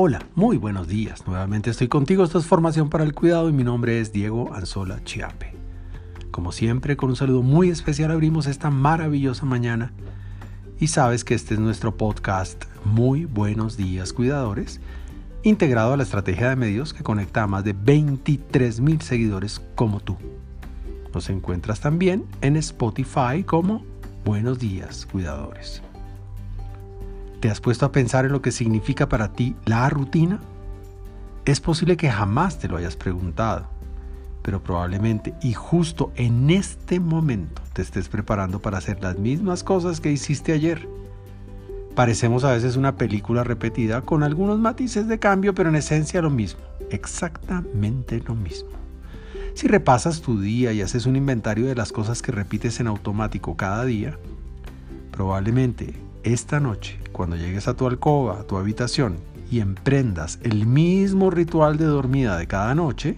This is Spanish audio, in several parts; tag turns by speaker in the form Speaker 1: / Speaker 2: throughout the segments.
Speaker 1: Hola, muy buenos días. Nuevamente estoy contigo. Esto es Formación para el Cuidado y mi nombre es Diego Anzola Chiape. Como siempre, con un saludo muy especial abrimos esta maravillosa mañana y sabes que este es nuestro podcast Muy Buenos Días Cuidadores, integrado a la estrategia de medios que conecta a más de 23 mil seguidores como tú. Nos encuentras también en Spotify como Buenos Días Cuidadores. ¿Te has puesto a pensar en lo que significa para ti la rutina? Es posible que jamás te lo hayas preguntado, pero probablemente y justo en este momento te estés preparando para hacer las mismas cosas que hiciste ayer. Parecemos a veces una película repetida con algunos matices de cambio, pero en esencia lo mismo, exactamente lo mismo. Si repasas tu día y haces un inventario de las cosas que repites en automático cada día, probablemente esta noche, cuando llegues a tu alcoba, a tu habitación, y emprendas el mismo ritual de dormida de cada noche,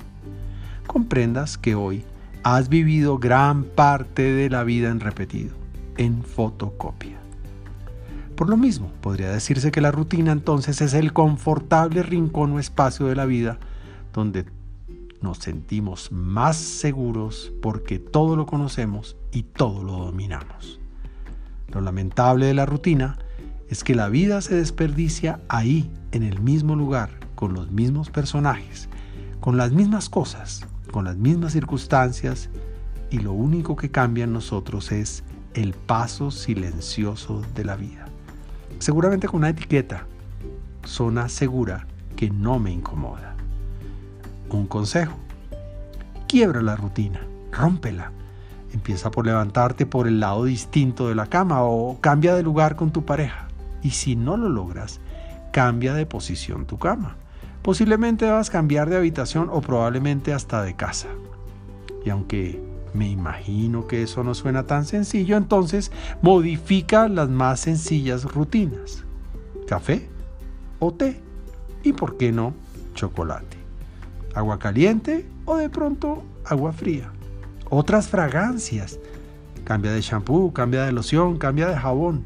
Speaker 1: comprendas que hoy has vivido gran parte de la vida en repetido, en fotocopia. Por lo mismo, podría decirse que la rutina entonces es el confortable rincón o espacio de la vida donde nos sentimos más seguros porque todo lo conocemos y todo lo dominamos. Lo lamentable de la rutina es que la vida se desperdicia ahí, en el mismo lugar, con los mismos personajes, con las mismas cosas, con las mismas circunstancias, y lo único que cambia en nosotros es el paso silencioso de la vida. Seguramente con una etiqueta, zona segura que no me incomoda. Un consejo, quiebra la rutina, rómpela Empieza por levantarte por el lado distinto de la cama o cambia de lugar con tu pareja. Y si no lo logras, cambia de posición tu cama. Posiblemente debas cambiar de habitación o probablemente hasta de casa. Y aunque me imagino que eso no suena tan sencillo, entonces modifica las más sencillas rutinas. Café o té. Y por qué no, chocolate. Agua caliente o de pronto agua fría otras fragancias. Cambia de shampoo, cambia de loción, cambia de jabón.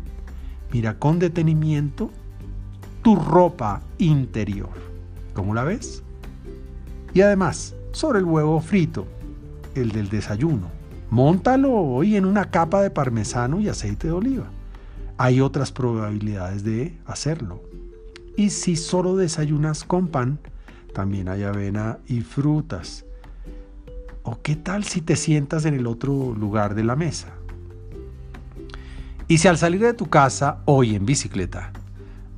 Speaker 1: Mira con detenimiento tu ropa interior. ¿Cómo la ves? Y además, sobre el huevo frito, el del desayuno, móntalo hoy en una capa de parmesano y aceite de oliva. Hay otras probabilidades de hacerlo. Y si solo desayunas con pan, también hay avena y frutas. ¿O qué tal si te sientas en el otro lugar de la mesa? Y si al salir de tu casa, hoy en bicicleta,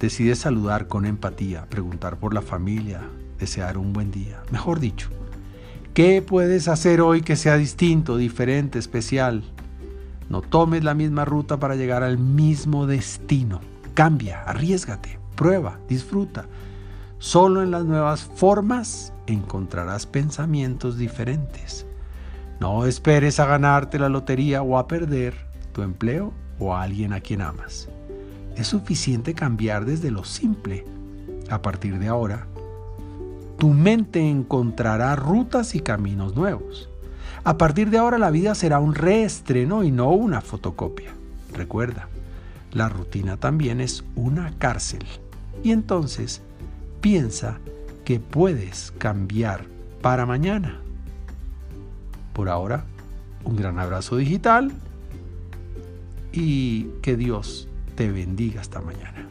Speaker 1: decides saludar con empatía, preguntar por la familia, desear un buen día, mejor dicho, ¿qué puedes hacer hoy que sea distinto, diferente, especial? No tomes la misma ruta para llegar al mismo destino. Cambia, arriesgate, prueba, disfruta. Solo en las nuevas formas encontrarás pensamientos diferentes. No esperes a ganarte la lotería o a perder tu empleo o a alguien a quien amas. Es suficiente cambiar desde lo simple. A partir de ahora, tu mente encontrará rutas y caminos nuevos. A partir de ahora la vida será un reestreno y no una fotocopia. Recuerda, la rutina también es una cárcel. Y entonces Piensa que puedes cambiar para mañana. Por ahora, un gran abrazo digital y que Dios te bendiga hasta mañana.